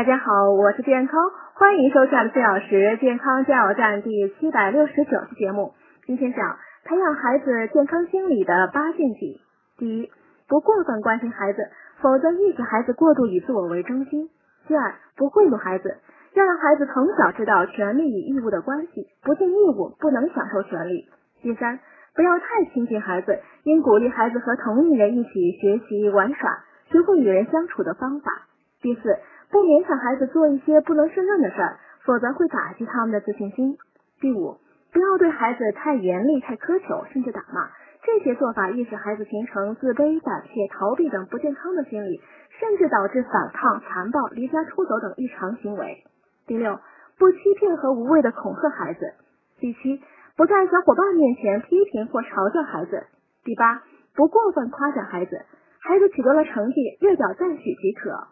大家好，我是健康，欢迎收看四小时健康加油站第七百六十九期节目。今天讲培养孩子健康心理的八禁忌。第一，不过分关心孩子，否则易使孩子过度以自我为中心。第二，不贿赂孩子，要让孩子从小知道权利与义务的关系，不尽义务不能享受权利。第三，不要太亲近孩子，应鼓励孩子和同龄人一起学习玩耍，学会与人相处的方法。第四，不勉强孩子做一些不能胜任的事儿，否则会打击他们的自信心。第五，不要对孩子太严厉、太苛求，甚至打骂，这些做法易使孩子形成自卑、胆怯、逃避等不健康的心理，甚至导致反抗、残暴、离家出走等异常行为。第六，不欺骗和无谓的恐吓孩子。第七，不在小伙伴面前批评或嘲笑孩子。第八，不过分夸奖孩子，孩子取得了成绩，略表赞许即可。